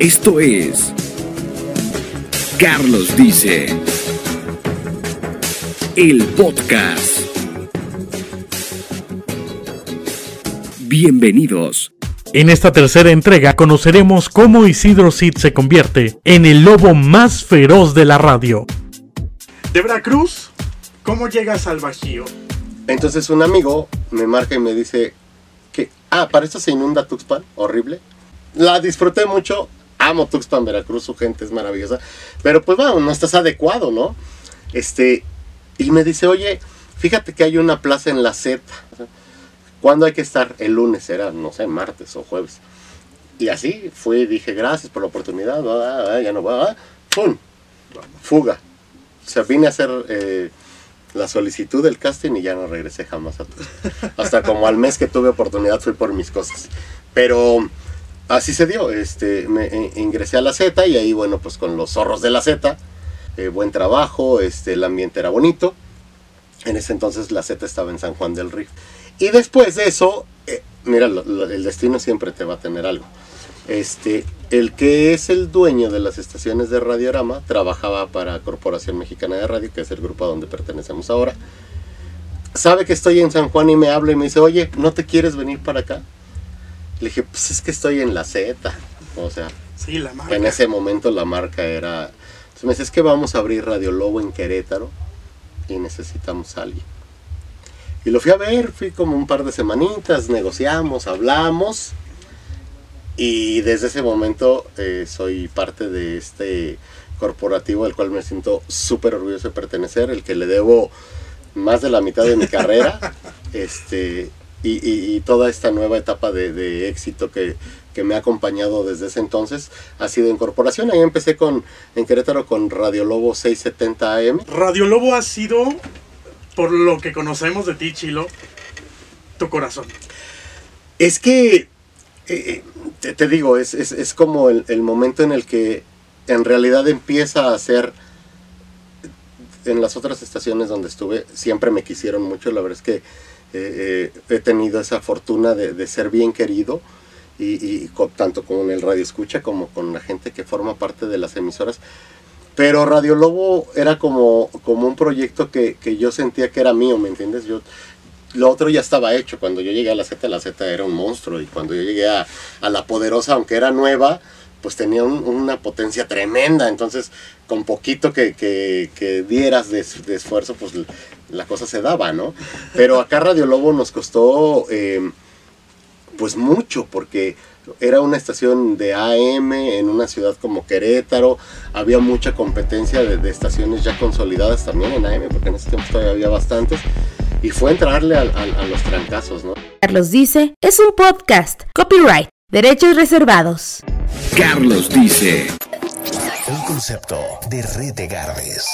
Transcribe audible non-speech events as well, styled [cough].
Esto es Carlos Dice, el podcast. Bienvenidos. En esta tercera entrega conoceremos cómo Isidro Cid se convierte en el lobo más feroz de la radio. De Veracruz, ¿cómo llegas al Bajío? Entonces un amigo me marca y me dice que, ah, para esto se inunda Tuxpan, horrible. La disfruté mucho, amo Tuxpan, Veracruz, su gente es maravillosa, pero pues bueno, no estás adecuado, ¿no? Este, y me dice, oye, fíjate que hay una plaza en la Z. ¿Cuándo hay que estar? El lunes, era, no sé, martes o jueves. Y así fui, dije, gracias por la oportunidad, ya no va, ¡pum! Fuga. O sea, vine a hacer eh, la solicitud del casting y ya no regresé jamás a Tuxpan. Hasta como al mes que tuve oportunidad fui por mis cosas. Pero así se dio, este, me eh, ingresé a la Z y ahí, bueno, pues con los zorros de la Z, eh, buen trabajo, este, el ambiente era bonito. En ese entonces la Z estaba en San Juan del Río. Y después de eso, eh, mira, el destino siempre te va a tener algo. Este, el que es el dueño de las estaciones de Radiorama trabajaba para Corporación Mexicana de Radio, que es el grupo a donde pertenecemos ahora. Sabe que estoy en San Juan y me habla y me dice, oye, ¿no te quieres venir para acá? Le dije, pues es que estoy en la Z. O sea, sí, la marca. en ese momento la marca era... Entonces me dice, es que vamos a abrir Radio Lobo en Querétaro y necesitamos a alguien. Y lo fui a ver, fui como un par de semanitas, negociamos, hablamos. Y desde ese momento eh, soy parte de este corporativo al cual me siento súper orgulloso de pertenecer, el que le debo más de la mitad de mi [laughs] carrera. este, y, toda esta nueva etapa de, éxito que, que, me ha acompañado desde ese entonces ha sido en corporación. Ahí empecé con, en Querétaro con Radio Lobo 670 AM. Radio Lobo ha sido por lo que conocemos de ti, Chilo, tu corazón? Es que, eh, eh, te, digo, es, es, como el, momento en el que en realidad empieza a ser, en las otras estaciones donde estuve, siempre me quisieron mucho, la verdad es que eh, he tenido esa fortuna de, ser bien querido. Y, tanto con el radio escucha como con la gente que forma parte de las emisoras, pero Radio Lobo era como, como un proyecto que, yo sentía que era mío, ¿me entiendes? Yo, lo otro ya estaba hecho. Cuando yo llegué a la Z, la Z era un monstruo. Y cuando yo llegué a, La Poderosa, aunque era nueva, pues tenía una potencia tremenda. Entonces, con poquito que, dieras de, esfuerzo, pues la cosa se daba, ¿no? Pero acá Radio Lobo nos costó, eh, pues mucho, porque era una estación de AM en una ciudad como Querétaro, había mucha competencia de, estaciones ya consolidadas también en AM, porque en ese tiempo todavía había bastantes, y fue entrarle a, a los trancazos, ¿no? Carlos dice, es un podcast, copyright, derechos reservados. Carlos dice. Un concepto de Red de Gardez.